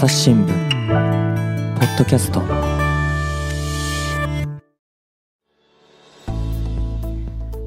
朝日新聞ポッドキャスト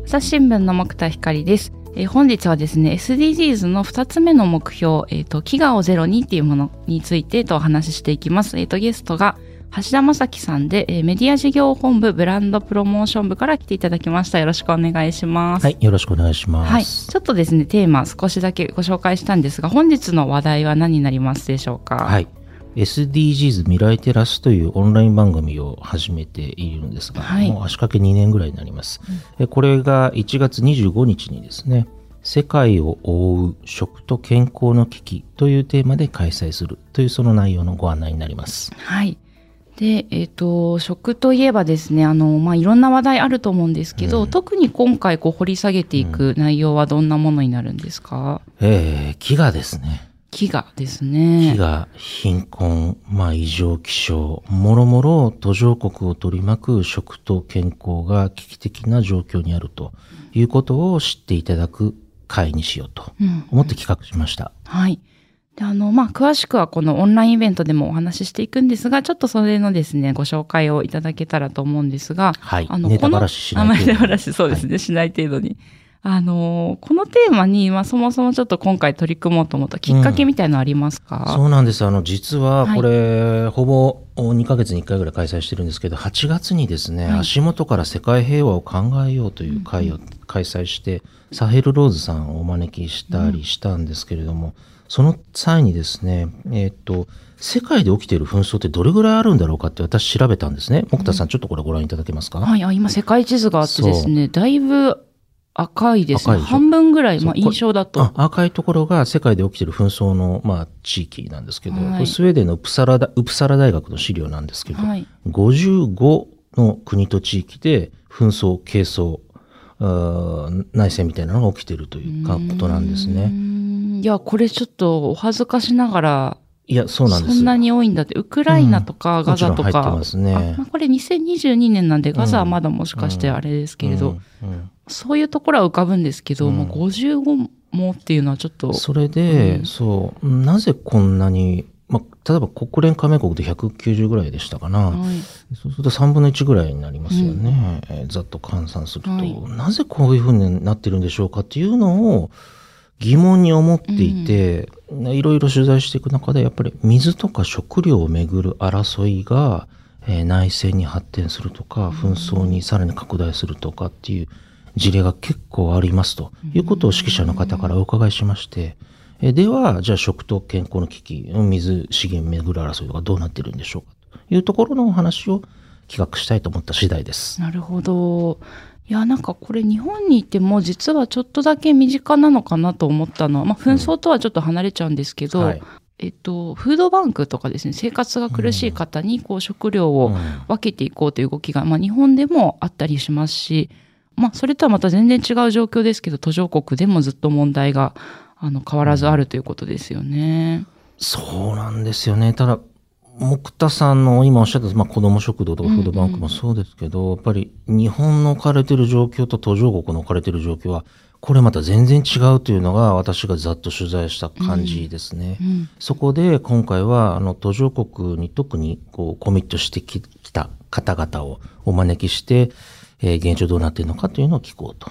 朝日新聞の木田光です。え本日はですね SDGs の2つ目の目標、えー、と飢餓をゼロにっていうものについてとお話ししていきます。えー、とゲストが橋田正樹さんで、えーメディア事業本部ブランドプロモーション部から来ていただきました。よろしくお願いします。はい、よろしくお願いします。はい、ちょっとですねテーマ少しだけご紹介したんですが本日の話題は何になりますでしょうか？はい SDGs 未来テラスというオンライン番組を始めているんですが、はいもう足掛け2年ぐらいになります。えこれが1月25日にですね、世界を覆う食と健康の危機というテーマで開催するというその内容のご案内になります。はい。で、えっ、と、食といえばですね、あの、まあ、いろんな話題あると思うんですけど、うん特に今回こう掘り下げていく内容はどんなものになるんですか、えー、飢餓ですね。飢餓ですね。飢餓、貧困、まあ異常気象、もろもろ途上国を取り巻く食と健康が危機的な状況にあるということを知っていただく会にしようとうん。思って企画しました。はい。で、あの、まあ、詳しくはこのオンラインイベントでもお話ししていくんですが、ちょっとそれのですね、ご紹介をいただけたらと思うんですが、はい。あのネタばらししないあまりネタば程度にらしそうですね、しない程度に。あのーこのテーマに、まあ、そもそもちょっと今回取り組もうと思ったきっかけみたいのありますか、そうなんです。あの、実ははい。これ、ほぼ2ヶ月に1回ぐらい開催してるんですけど、8月にですね、はい。足元から世界平和を考えようという会を開催して、サヘルローズさんをお招きしたりしたんですけれども、その際にですね、えーっと、世界で起きている紛争ってどれぐらいあるんだろうかって私調べたんですね。木田さん、ちょっとこれご覧いただけますか、はい、あ今世界地図があってですね、だいぶ赤いですね。半分ぐらい、まあ印象だと。あ赤いところが世界で起きている紛争の、まあ、地域なんですけど、はい。スウェーデンのウプサラダウプサラ大学の資料なんですけど、はい。55の国と地域で紛争、係争、内戦みたいなのが起きているというかことなんですね。ん。いや、これちょっとお恥ずかしながら、いや、そうなんです。そんなに多いんだって、ウクライナとかうん。ガザとか、もちろんますね。あまあこれ2022年なんで、ガザはまだもしかしてあれですけれど、うん。うんそういうところは浮かぶんですけど、うん。まあ、55もっていうのはちょっと、それで、うん。そう、なぜこんなに、まあ、例えば国連加盟国で190ぐらいでしたかな。はい。そうすると3分の1ぐらいになりますよね。えーざっと換算すると、はい。なぜこういうふうになってるんでしょうかっていうのを疑問に思っていて、いろいろ取材していく中で、やっぱり水とか食料をめぐる争いが、えー内戦に発展するとか、紛争にさらに拡大するとかっていう事例が結構ありますということを指揮者の方からお伺いしまして、えーでは、じゃあ食と健康の危機、水資源めぐる争いとかどうなってるんでしょうかというところのお話を企画したいと思った次第です。なるほど。いや、なんかこれ日本にいても実はちょっとだけ身近なのかなと思ったのは、まあ紛争とはちょっと離れちゃうんですけど、はい。えっと、フードバンクとかですね、生活が苦しい方にこう食料をうん。分けていこうという動きが、まあ日本でもあったりしますし、まあそれとはまた全然違う状況ですけど、途上国でもずっと問題があの変わらずあるということですよね。そうなんですよね。ただ、木田さんの今おっしゃった、まあ、子ども食堂とかフードバンクもそうですけど、やっぱり日本の置かれてる状況と途上国の置かれてる状況は、これまた全然違うというのが私がざっと取材した感じですね。うん。そこで今回はあの途上国に特にこうコミットしてきた方々をお招きして、えー現状どうなっているのかというのを聞こうと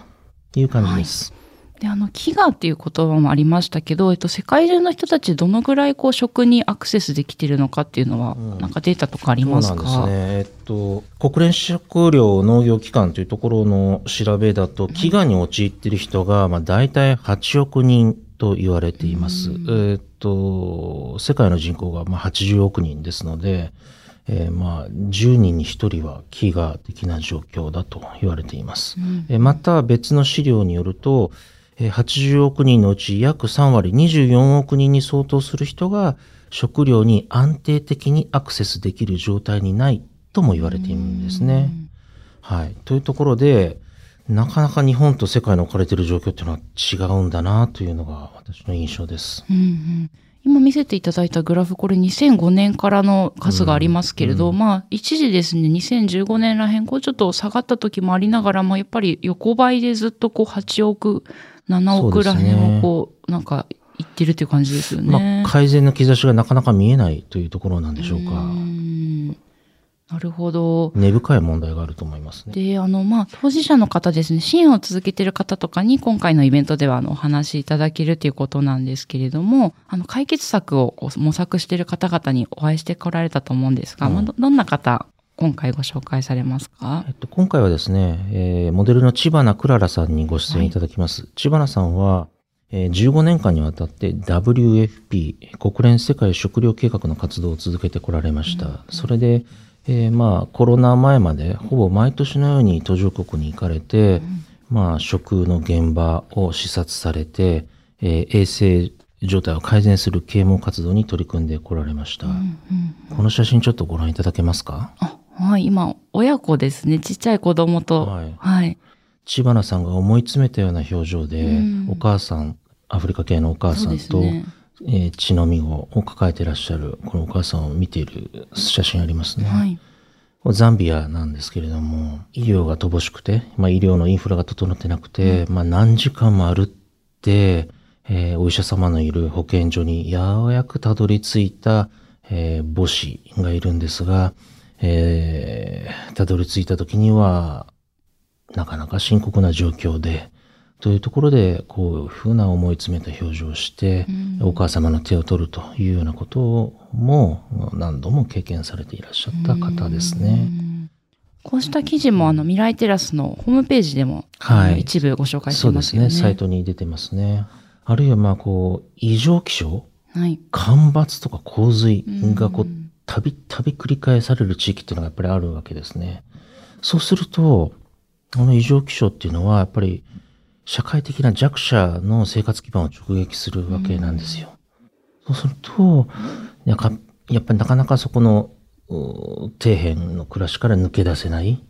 いう感じです。で、あの、飢餓っていう言葉もありましたけど、えっと、世界中の人たちどのぐらいこう食にアクセスできてるのかっていうのは、うんなんかデータとかありますか？そうなんですね。えっと、国連食糧農業機関というところの調べだと、飢餓に陥っている人が、まあ、大体8億人と言われています。うんえっと、世界の人口がまあ80億人ですので、えーまあ、10人に1人は飢餓的な状況だと言われています。うんえーまた別の資料によると、えー80億人のうち約3割、24億人に相当する人が食料に安定的にアクセスできる状態にないとも言われているんですね。はい。というところで、なかなか日本と世界の置かれている状況っていうのは違うんだなというのが私の印象です。うんうん今見せていただいたグラフ、これ2005年からの数がありますけれど、うんまあ一時ですね、2015年らへん、こうちょっと下がった時もありながらも、やっぱり横ばいでずっとこう8億、7億らへんをこう、なんかいってるっていう感じですよまね。あ、改善の兆しがなかなか見えないというところなんでしょうか。んなるほど。根深い問題があると思いますね。で、あの、まあ、当事者の方ですね、支援を続けている方とかに、今回のイベントでは、あの、お話しいただけるということなんですけれども、あの、解決策を模索している方々にお会いしてこられたと思うんですが、うんまあど、どんな方、今回ご紹介されますか？えっと、今回はですね、えーモデルの千葉クララさんにご出演いただきます。千葉さんは、えー15年間にわたって WFP、国連世界食糧計画の活動を続けてこられました。それで、えーまあ、コロナ前までほぼ毎年のように途上国に行かれて、まあ、食の現場を視察されて、えー衛生状態を改善する啓蒙活動に取り組んでこられました。うんうんこの写真ちょっとご覧いただけますか？あ、はい、今、親子ですね。ちっちゃい子供と。はいはい。千葉さんが思い詰めたような表情で、うんお母さん、アフリカ系のお母さんと、ね。えー血のみ子を抱えていらっしゃる、このお母さんを見ている写真ありますね。はい。ザンビアなんですけれども、医療が乏しくて、まあ、医療のインフラが整ってなくて、まあ、何時間も歩って、えーお医者様のいる保健所にようやくたどり着いた、えー母子がいるんですが、えーたどり着いた時には、なかなか深刻な状況で、というところで、こういうふうな思い詰めた表情をして、うんお母様の手を取るというようなことも何度も経験されていらっしゃった方ですうね。んこうした記事も、あの、未来テラスのホームページでも、はい一部ご紹介してそうまよね。ですすね。サイトに出てますね。あるいはまあこう、異常気象？はい。干ばつとか洪水がこううん、たびたび繰り返される地域っていうのがやっぱりあるわけですね。そうすると、この異常気象っていうのはやっぱり社会的な弱者の生活基盤を直撃するわけなんですよ。そうすると、やかやっぱりなかなかそこのう底辺の暮らしから抜け出せない、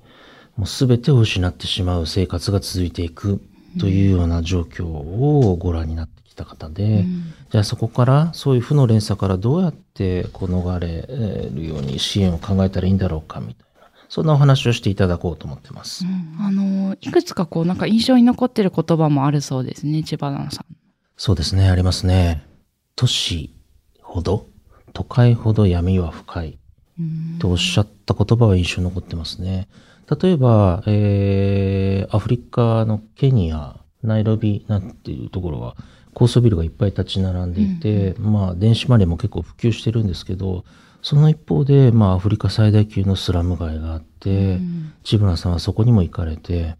もう全てを失ってしまう生活が続いていくというような状況をご覧になってきた方で、うん。じゃあそこから、そういう負の連鎖からどうやってこう逃れるように支援を考えたらいいんだろうかみたいな、そんなお話をしていただこうと思ってます。あの、いくつかこう、なんか印象に残ってる言葉もあるそうですね、千葉田さん。そうですね、ありますね。都市ほど、都会ほど闇は深いうんとおっしゃった言葉は印象に残ってますね。例えば、えー、アフリカのケニア、ナイロビなんていうところは、高層ビルがいっぱい立ち並んでいて、まあ、電子マネーも結構普及してるんですけど、その一方で、まあ、アフリカ最大級のスラム街があって、うん千村さんはそこにも行かれて、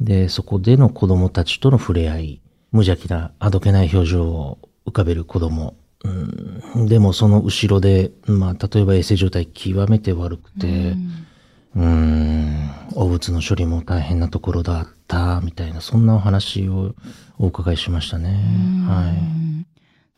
で、そこでの子供たちとの触れ合い、無邪気な、あどけない表情を浮かべる子供。うん、でもその後ろで、まあ、例えば衛生状態極めて悪くて、うーん、汚物の処理も大変なところだった、みたいな、そんなお話をお伺いしましたね。はい。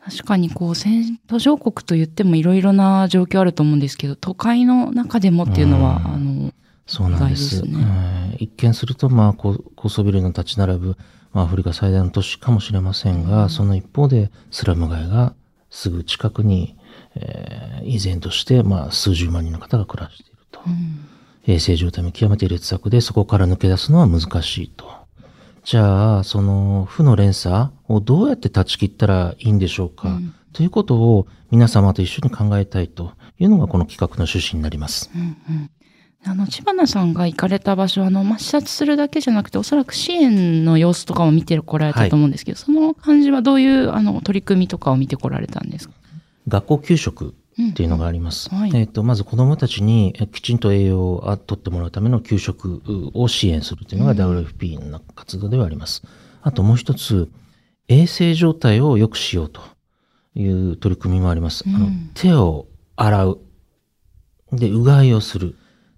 確かにこう、先途上国と言ってもいろいろな状況あると思うんですけど、都会の中でもっていうのは、うんあの、そうなんです。ねはい一見すると、まあ、高高層ビルの立ち並ぶ、まあ、アフリカ最大の都市かもしれませんが、その一方で、スラム街がすぐ近くに、えー依然として、まあ、数十万人の方が暮らしていると。うん衛生状態も極めて劣悪で、そこから抜け出すのは難しいと。じゃあ、その負の連鎖をどうやって断ち切ったらいいんでしょうか、うん。ということを皆様と一緒に考えたいというのがこの企画の趣旨になります。うんうん。あの、千葉さんが行かれた場所は、あの、まあ、視察するだけじゃなくて、おそらく支援の様子とかも見てこられたと思うんですけど、その感じはどういう、あの、取り組みとかを見てこられたんですか？学校給食うんっていうのがあります。はいえっ、と、まず子供たちにえきちんと栄養を取ってもらうための給食を支援するというのが WFP の活動ではあります。あともう一つ、衛生状態を良くしようという取り組みもあります。あのうん手を洗う。で、うがいをする。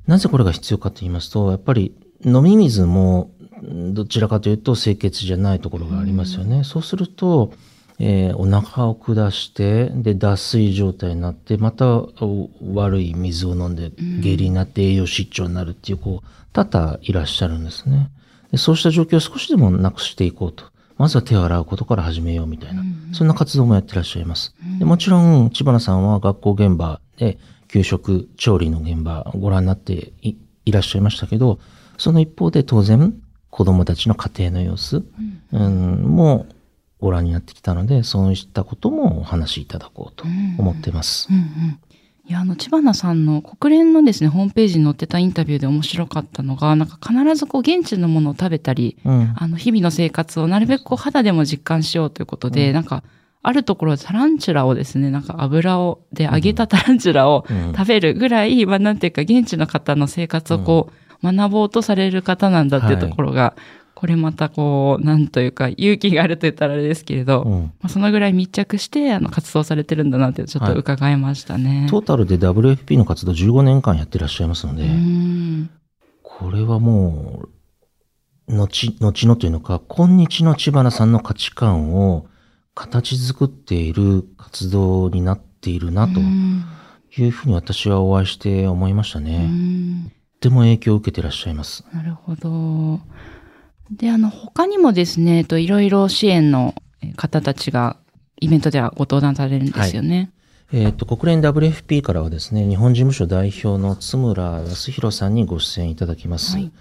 なぜこれが必要かと言いますと、やっぱり飲み水もんどちらかというと清潔じゃないところがありますよね。そうすると、えーお腹を下して、で、脱水状態になって、またお悪い水を飲んで下痢になって栄養失調になるっていう、こう、多々いらっしゃるんですね。でそうした状況を少しでもなくしていこうと。まずは手を洗うことから始めようみたいな、うんそんな活動もやってらっしゃいます。でもちろん、千葉さんは学校現場で給食、調理の現場ご覧になっていいらっしゃいましたけど、その一方で当然、子供たちの家庭の様子、うん、もご覧になってきたので、そういったこともお話しいただこうと思ってます。うんうん。いや、あの、千葉さんの国連のですね、ホームページに載ってたインタビューで面白かったのが、なんか必ずこう、現地のものを食べたり、うん。あの、日々の生活をなるべくこう、肌でも実感しようということで、うんなんか、あるところでタランチュラをですね、なんか油を、で揚げたタランチュラをうん食べるぐらい、まあなんていうか、現地の方の生活をこう、学ぼうとされる方なんだっていうところが、これまたこう、なんというか、勇気があると言ったらあれですけれど、まうんあ、そのぐらい密着して、あの、活動されてるんだなって、ちょっと伺いましたね。トータルで WFP の活動15年間やってらっしゃいますので、うんこれはもう、後、後のというのか、今日の千葉さんの価値観を形作っている活動になっているなとうんいうふうに私はお会いして思いましたうね。んとても影響を受けてらっしゃいます。なるほど。で、あの、他にもですね、えっと、いろいろ支援のえ方たちが、イベントではご登壇されるんですよね。えっ、と、国連 WFP からはですね、日本事務所代表の津村康弘さんにご出演いただきます。はい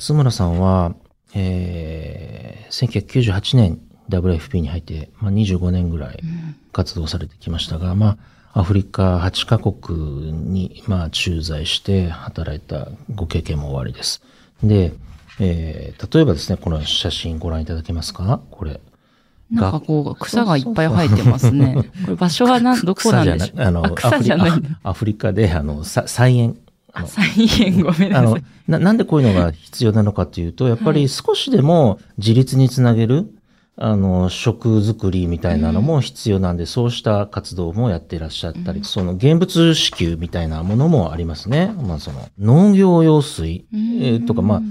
津村さんは、えー、1998年 WFP に入って、まあ、25年ぐらいうん活動されてきましたが、まあ、アフリカ8カ国に、まあ、駐在して働いたご経験もおありです。で、えー、例えばですね、この写真ご覧いただけますか？これ。なんかこう、草がいっぱい生えてますね。これ場所はな、どこなんでしょう？あの、草じゃないアフリアアフリカで、あの、さ菜園。ああ、の再現ごめんなあのさい。な、なんでこういうのが必要なのかというと、やっぱり少しでも自立につなげる、あの、食作りみたいなのも必要なんで、そうした活動もやってらっしゃったり、その現物支給みたいなものもありますね。まあその農業用水、えーとか、まあ、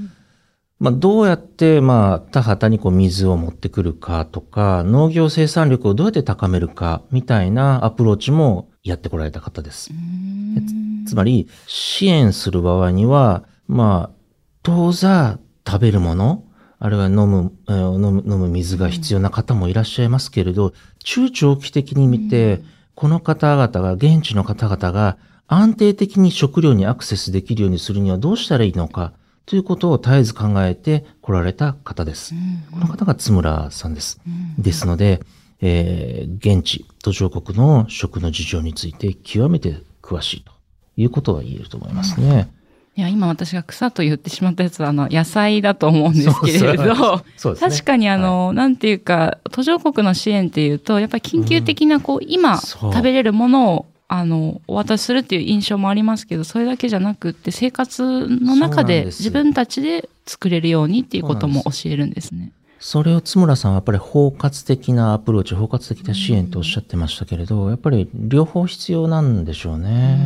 まあ、どうやって、まあ、田畑にこう水を持ってくるかとか、農業生産力をどうやって高めるかみたいなアプローチもやってこられた方です。うんつまり、支援する場合には、まあ、当座食べるもの、あるいは飲む、えー飲む、飲む水が必要な方もいらっしゃいますけれど、中長期的に見て、この方々が、現地の方々が安定的に食料にアクセスできるようにするにはどうしたらいいのか、ということを絶えず考えて来られた方です。この方が津村さんです。ですので、えー現地、途上国の食の事情について極めて詳しいということが言えると思いますね。いや、今私が草と言ってしまったやつは、あの、野菜だと思うんですけれど、ね。確かにあの、なんていうか、途上国の支援っていうと、やっぱり緊急的な、こう、今、食べれるものを、あの、お渡しするっていう印象もありますけど、それだけじゃなくって、生活の中で自分たちで作れるようにっていうことも教えるんですね。それを津村さんはやっぱり包括的なアプローチ、包括的な支援とおっしゃってましたけれど、やっぱり両方必要なんでしょうね。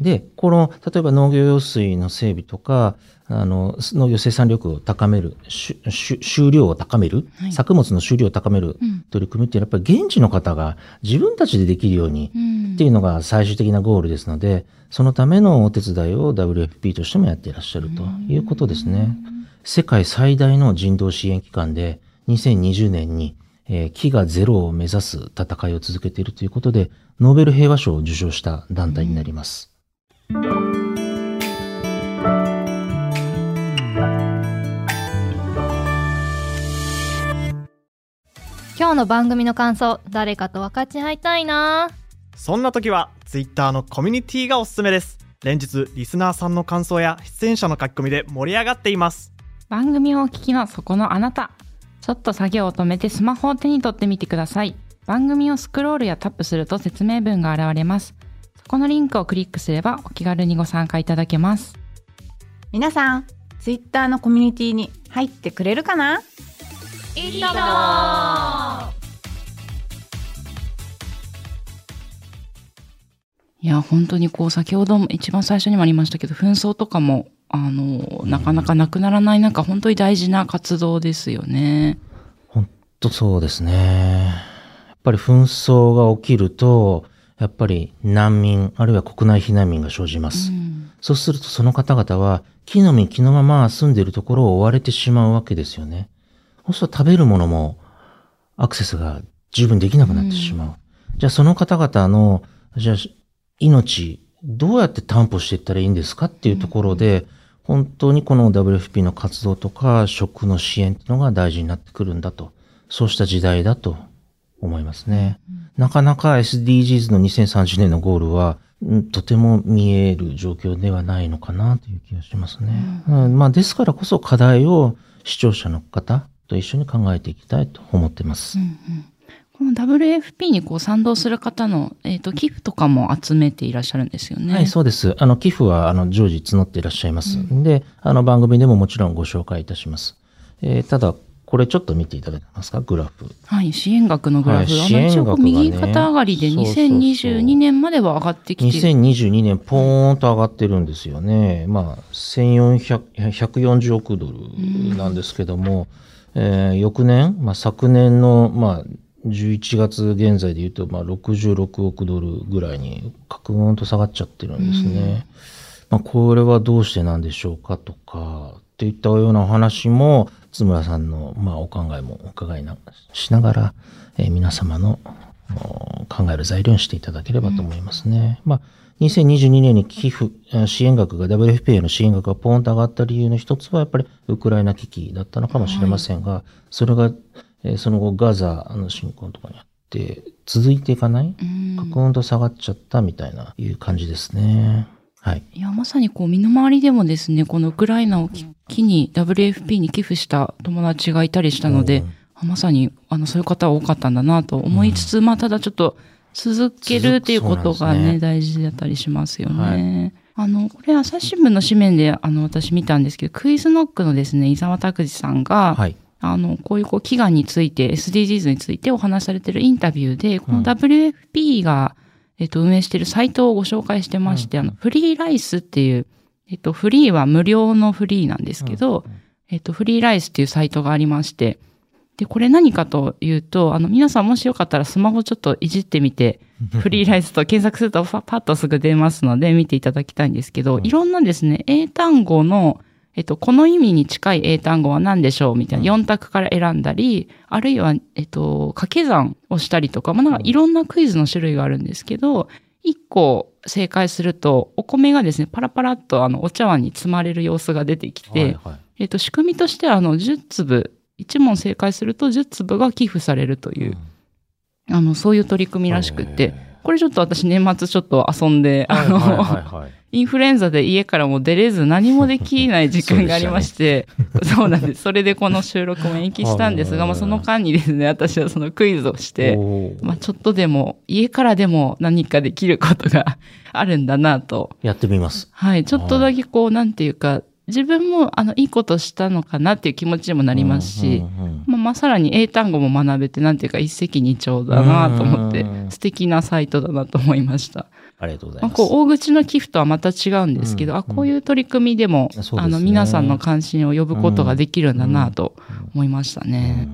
で、この、例えば農業用水の整備とか、あの、農業生産力を高める、収量を高める、はい。作物の収量を高めるうん。取り組みっていうのはやっぱり現地の方が自分たちでできるようにうんっていうのが最終的なゴールですので、そのためのお手伝いを WFP としてもやっていらっしゃるということですね。世界最大の人道支援機関で、2020年に、えー飢餓ゼロを目指す戦いを続けているということで、ノーベル平和賞を受賞した団体になります。今日の番組の感想誰かと分かち合いたいなそんな時は Twitter のコミュニティがおすすめです連日リスナーさんの感想や出演者の書き込みで盛り上がっています番組をお聞きのそこのあなた。ちょっと作業を止めてスマホを手に取ってみてください。番組をスクロールやタップすると説明文が現れます。そこのリンクをクリックすればお気軽にご参加いただけます。皆さん、ツイッターのコミュニティに入ってくれるかな？いいともいや、本当にこう、先ほども一番最初にもありましたけど、紛争とかも、あの、なかなかなくならない中、本当に大事な活動ですよね。本当そうですね。やっぱり紛争が起きると、やっぱり難民、あるいは国内避難民が生じます。うんそうするとその方々は木の実木のまま住んでいるところを追われてしまうわけですよね。そうすると食べるものもアクセスが十分できなくなってしまう。じゃあその方々の、じゃあ命、どうやって担保していったらいいんですかっていうところで、本当にこの WFP の活動とか食の支援っていうのが大事になってくるんだと。そうした時代だと思いますね。なかなか SDGs の2030年のゴールは、うんとても見える状況ではないのかなという気がしますね。うんまあ、ですからこそ課題を視聴者の方と一緒に考えていきたいと思ってます。うんうんこの WFP にこう賛同する方の、えっと寄付とかも集めていらっしゃるんですよね。はい、そうです。あの、寄付は、あの、常時募っていらっしゃいます。で、あの、番組でももちろんご紹介いたします。えーただ、これちょっと見ていただけますか？グラフ。はい、支援額のグラフ。はい額がね右肩上がりでそうそうそう2022年までは上がってきてる。2022年、ポーンと上がってるんですよね。まあ、1400、140億ドルなんですけども、えー翌年、まあ、昨年の、まあ、11月現在で言うと、まあ、66億ドルぐらいに、カクーンと下がっちゃってるんですね。まあ、これはどうしてなんでしょうかとか、といったようなお話も、津村さんの、まあ、お考えもお伺いなしながら、えー皆様のお考える材料にしていただければと思いますね。まあ、2022年に寄付、あ支援額が WFP への支援額がポーンと上がった理由の一つはやっぱりウクライナ危機だったのかもしれませんが、それが、えーその後ガザの侵攻とかにあって続いていかない、うんカクンと下がっちゃったみたいないう感じですね。はい。いや、まさにこう、身の回りでもですね、このウクライナをき機に WFP に寄付した友達がいたりしたので、あまさに、あの、そういう方は多かったんだなと思いつつ、まあ、ただちょっと、続けるっていうことがね、ね大事だったりしますよね。はあの、これ、朝日新聞の紙面で、あの、私見たんですけど、クイズノックのですね、伊沢拓司さんが、はい。あの、こういうこう祈願について、SDGs についてお話しされているインタビューで、この WFP が、えっと、運営しているサイトをご紹介してまして、あの、フリーライスっていう、えっと、フリーは無料のフリーなんですけど、えっと、フリーライスっていうサイトがありまして、で、これ何かというと、あの、皆さんもしよかったらスマホちょっといじってみて、フリーライスと検索するとパパッとすぐ出ますので見ていただきたいんですけど、いろんなですね、英単語の、えっと、この意味に近い英単語は何でしょうみたいな4択から選んだり、あるいは、えっと、掛け算をしたりとか、まあ、なんかいろんなクイズの種類があるんですけど、1個正解すると、お米がですね、パラパラっとあの、お茶碗に積まれる様子が出てきて、はいはい。えっと、仕組みとしては、あの、10粒、1問正解すると10粒が寄付されるという、あの、そういう取り組みらしくって、これちょっと私年末ちょっと遊んで、あの、はいはいはいはいインフルエンザで家からも出れず何もできない時間がありまして、そうなんです。それでこの収録も延期したんですが、はいまあその間にですね、私はそのクイズをして、まあちょっとでも、家からでも何かできることがあるんだなと。やってみます。はい。ちょっとだけこう、なんていうか、自分も、あの、いいことしたのかなっていう気持ちにもなりますし、うんうんうんまあ、まあ、さらに英単語も学べて、なんていうか、一石二鳥だなと思ってうん、素敵なサイトだなと思いました。ありがとうございまあ、ます。こう、大口の寄付とはまた違うんですけど、うんあ、こういう取り組みでも、ですねあの、皆さんの関心を呼ぶことができるんだなと思いましたね。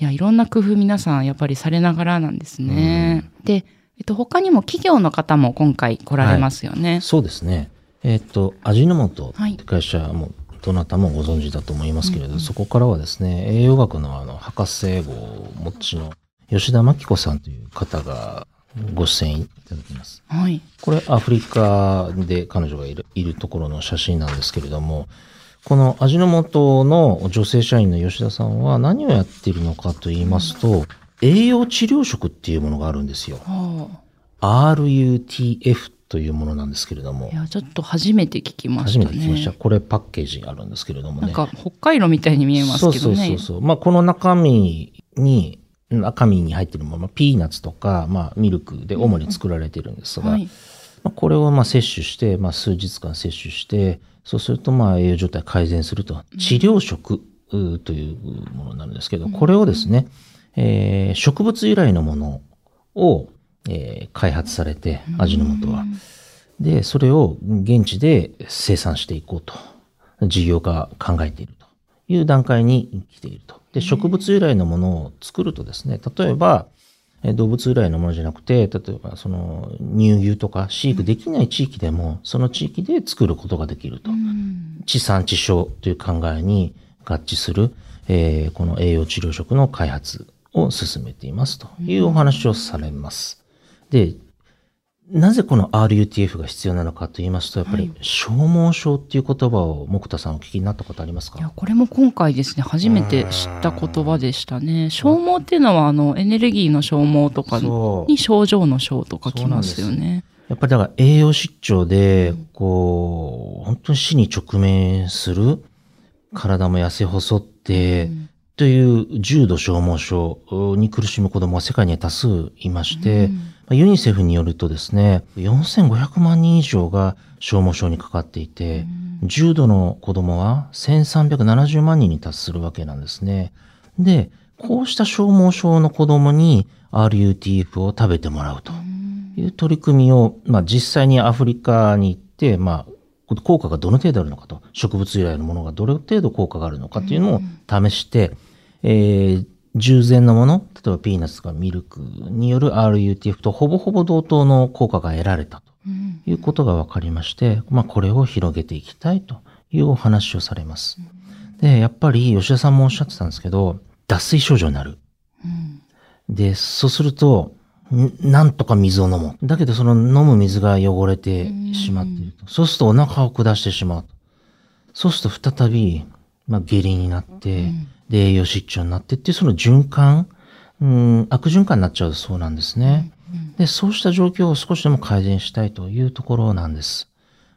いや、いろんな工夫皆さんやっぱりされながらなんですね。で、えっと、他にも企業の方も今回来られますよね。そうですね。えっ、と、味の素はいって会社も、どなたもご存知だと思いますけれど、そこからはですね、栄養学のあの、博士号をお持ちの吉田真紀子さんという方がご出演いただきます。はい。これアフリカで彼女がいるいるところの写真なんですけれども、この味の素の女性社員の吉田さんは何をやっているのかと言いますと、栄養治療食っていうものがあるんですよ。は RUTF というものなんですけれどもあ、い、や、ちょっと初めて聞きまし初たね。めて聞きました。これパッケージあるんですけれどもね。なんか、北海道みたいに見えますけどね。そうそうそうそう。まあ、この中身に、中身に入っているもの、まあピーナッツとか、まあ、ミルクで主に作られているんですが、はい。まあ、これをまあ摂取して、まあ、数日間摂取して、そうするとまあ栄養状態改善すると。治療食うというものになるんですけど、これをですね、えー植物由来のものを、えー開発されて、味の素は。で、それを現地で生産していこうと。事業化考えているという段階に来ていると。で、植物由来のものを作るとですね、例えば、えー動物由来のものじゃなくて、例えばその乳牛とか飼育できない地域でも、その地域で作ることができると。地産地消という考えに合致する、えーこの栄養治療食の開発を進めていますというお話をされます。で、なぜこの RUTF が必要なのかと言いますと、やっぱりはい。消耗症っていう言葉を木田さんお聞きになったことありますいや、かこれも今回ですね、初めて知った言葉でしたね。消耗っていうのは、あの、エネルギーの消耗とかに症状の症と書きますよね。やっぱりだから栄養失調で、こう、本当に死に直面する、体も痩せ細って、うん。という重度消耗症に苦しむ子供は世界には多数いまして、うん。まあユニセフによるとですね、4500万人以上が消耗症にかかっていて、重度の子供は1370万人に達するわけなんですね。で、こうした消耗症の子供に RUTF を食べてもらうという取り組みを、まあ実際にアフリカに行って、まあ効果がどの程度あるのかと、植物由来のものがどれ程度効果があるのかっていうのを試して、えー従前のもの、例えばピーナッツとかミルクによる RUTF とほぼほぼ同等の効果が得られたとうんいうことが分かりまして、まあこれを広げていきたいというお話をされます。で、やっぱり吉田さんもおっしゃってたんですけど、脱水症状になる。うんで、そうすると、んなんとか水を飲もう。だけどその飲む水が汚れてしまっていると。そうするとお腹を下してしまうと。そうすると再び、まあ、下痢になって、で、栄養失調になってっていうその循環、うん、悪循環になっちゃうそうなんですね。で、そうした状況を少しでも改善したいというところなんです。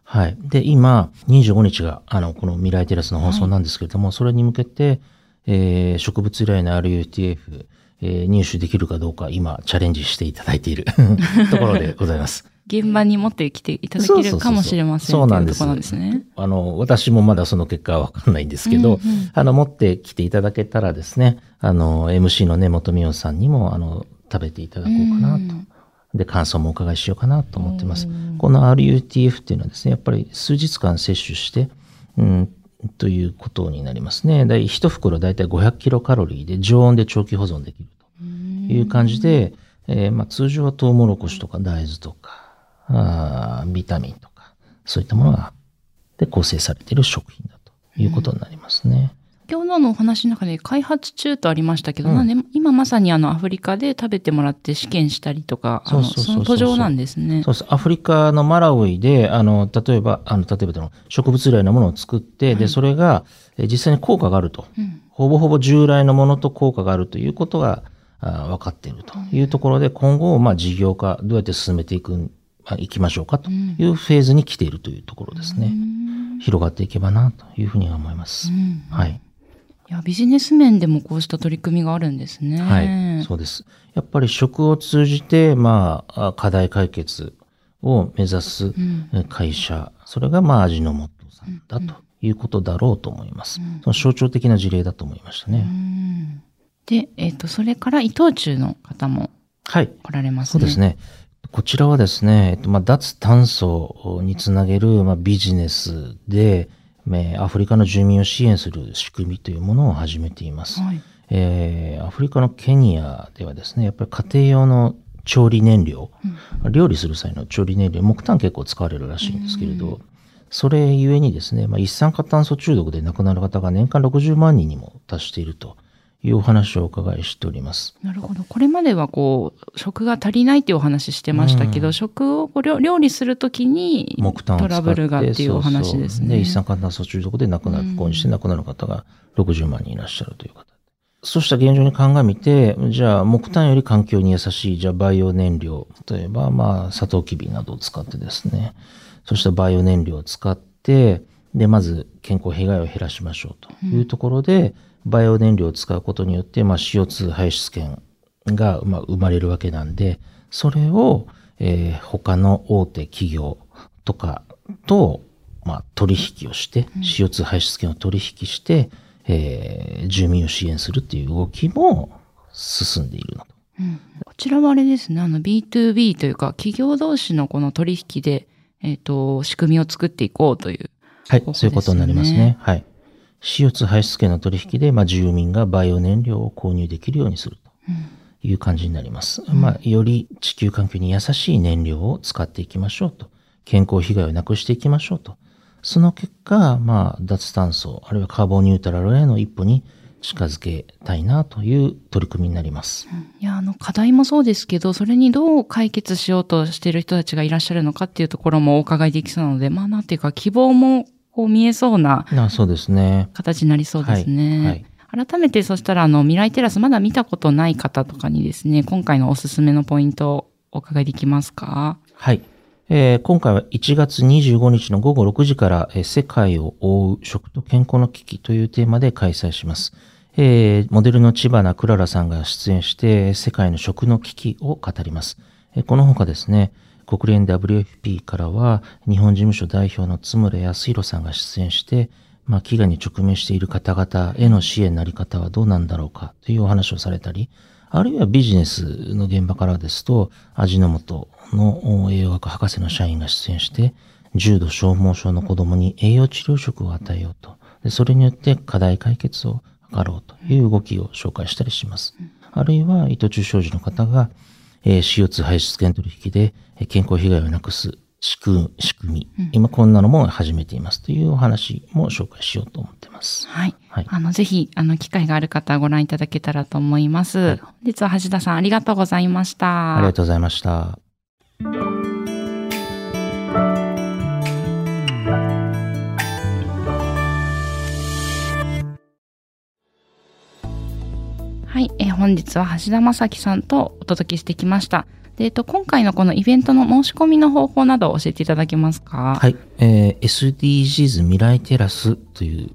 はい。で、今、25日が、あの、この未来テラスの放送なんですけれども、それに向けて、えー植物由来の RUTF、えー入手できるかどうか、今、チャレンジしていただいている ところでございます。現場に持ってきていただけるかもしれませんそうなんですというところなんですね。あの、私もまだその結果はわかんないんですけど、うんうんあの、持ってきていただけたらですね、あの、MC の根本美桜さんにも、あの、食べていただこうかなと。うんで、感想もお伺いしようかなと思ってますうん。この RUTF っていうのはですね、やっぱり数日間摂取して、うん、ということになりますね。だい一袋だいたい500キロカロリーで常温で長期保存できるという感じで、えーまあ、通常はトウモロコシとか大豆とか、あービタミンとか、そういったものが、で構成されている食品だということになりますね。今日のお話の中で開発中とありましたけど、うんなんで今まさにあのアフリカで食べてもらって試験したりとか、そうそうそうそうその途上なんですね。そうです。アフリカのマラウイで、あの、例えば、あの、例えばでの植物由来のものを作って、で、それが、えー実際に効果があると。うんほぼほぼ従来のものと効果があるということが、分かっているというところで、今後、まあ、事業化、どうやって進めていくん、まあ、いきましょうかというフェーズに来ているというところですね。広がっていけばな、というふうに思います。うんはい。いやビジネス面でもこうした取り組みがあるんですね。はい。そうです。やっぱり食を通じて、まあ、あ課題解決を目指す会社、それがまあ味の素さんだということだろうと思います。その象徴的な事例だと思いましたね。うんで、えっ、と、それから伊藤忠の方もはい。来られますね。そうですね。こちらはですね、えっと、まあ、脱炭素につなげる、まあ、ビジネスで、えーアフリカの住民を支援する仕組みというものを始めています。はい。えーアフリカのケニアではですね、やっぱり家庭用の調理燃料、料理する際の調理燃料、木炭結構使われるらしいんですけれど、それゆえにですね、まあ、一酸化炭素中毒で亡くなる方が年間60万人にも達しているというお話をお伺いしております。なるほど。これまではこう、食が足りないっていうお話してましたけど、うん食をこう料料理するときにトラブルがっていうお話ですね。そうそうで、一酸化炭素中毒で亡くなる、うん不幸にして亡くなる方が60万人いらっしゃるという方。そうした現状に鑑みて、じゃあ木炭より環境に優しい、じゃあバイオ燃料、例えばまあサトウキビなどを使ってですね、そうしたバイオ燃料を使って、で、まず健康被害を減らしましょうというところで、バイオ燃料を使うことによって、まあ CO2 排出権がまあ生まれるわけなんで、それを、えー他の大手企業とかと、まあ、取引をして、CO2 排出権を取引して、えー住民を支援するっていう動きも進んでいるなと。うんこちらはあれですね、あの B2B というか、企業同士のこの取引で、えっ、と、仕組みを作っていこうという。はいそういうことになりますね。はい。CO2 排出権の取引で、まあ、住民がバイオ燃料を購入できるようにするという感じになります。まあ、より地球環境に優しい燃料を使っていきましょうと。健康被害をなくしていきましょうと。その結果、まあ、脱炭素、あるいはカーボンニュートラルへの一歩に近づけたいなという取り組みになります。いや、あの、課題もそうですけど、それにどう解決しようとしている人たちがいらっしゃるのかっていうところもお伺いできそうなので、まあ、なんていうか、希望もこう見えそうな。形になりそうですね。はい。改めて、そしたら、あの、未来テラスまだ見たことない方とかにですね、今回のおすすめのポイントをお伺いできますか？はい。えー今回は1月25日の午後6時から、えー世界を覆う食と健康の危機というテーマで開催します。えーモデルの千葉なクララさんが出演して、世界の食の危機を語ります。えーこの他ですね、国連 WFP からは、日本事務所代表の津村康弘さんが出演して、まあ、飢餓に直面している方々への支援のあり方はどうなんだろうかというお話をされたり、あるいはビジネスの現場からですと、味の素の栄養学博士の社員が出演して、重度消耗症の子供に栄養治療食を与えようと。でそれによって課題解決を図ろうという動きを紹介したりします。あるいは、伊藤忠商事の方が、えー CO2 排出権取引でえー健康被害をなくす仕組み、仕組み今こんなのも始めていますというお話も紹介しようと思ってます。はい。はい。あの、ぜひ、あの、機会がある方はご覧いただけたらと思います。はい本日は橋田さんありがとうございました。ありがとうございました。はい、えー本日は橋田正樹さんとお届けしてきました。で、えっと、今回のこのイベントの申し込みの方法などを教えていただけますか？はい。えー SDGs 未来テラスという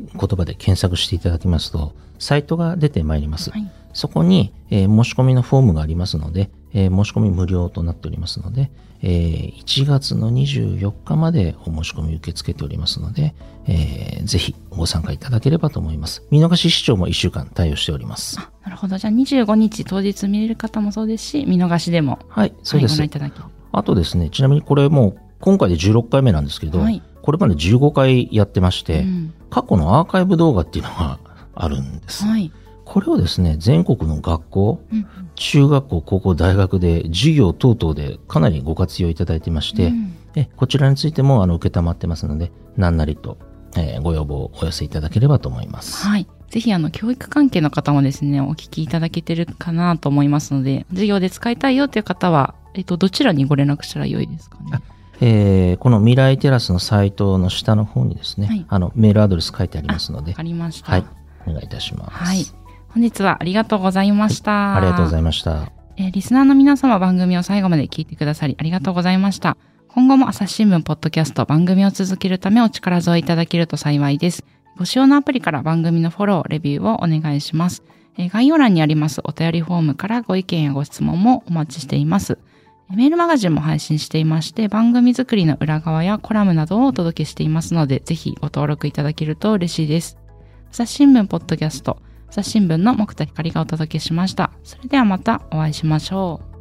言葉で検索していただきますと、サイトが出てまいります。はいそこに、えー申し込みのフォームがありますので、えー申し込み無料となっておりますので、えー1月の24日までお申し込み受け付けておりますので、えーぜひご参加いただければと思います。見逃し視聴も1週間対応しております。あなるほど。じゃあ25日当日見れる方もそうですし、見逃しでも、はい、そうです。はい、ご覧いただける。あとですね、ちなみにこれもう今回で16回目なんですけど、はいこれまで15回やってまして、うん過去のアーカイブ動画っていうのがあるんです。はい。これをですね、全国の学校、うん中学校、高校、大学で授業等々でかなりご活用いただいてまして、うんえこちらについてもあの受けたまってますので、何なりと、えーご要望をお寄せいただければと思います。はい。ぜひ、あの、教育関係の方もですね、お聞きいただけてるかなと思いますので、授業で使いたいよという方は、えっと、どちらにご連絡したらよいですかね？えーこの未来テラスのサイトの下の方にですね、はいあのメールアドレス書いてありますのでわか、りました。はい、お願いいたします。はい。本日はありがとうございました。ありがとうございいました。えーリスナーの皆様番組を最後まで聞いてくださりありがとうございました。今後も朝日新聞ポッドキャスト番組を続けるためお力添えいただけると幸いです。ご使用のアプリから番組のフォロー、レビューをお願いします。えー概要欄にありますお便りフォームからご意見やご質問もお待ちしています。えーメールマガジンも配信していまして、番組作りの裏側やコラムなどをお届けしていますので、ぜひご登録いただけると嬉しいです。朝日新聞ポッドキャスト、朝日新聞の木田光がお届けしました。それではまたお会いしましょう。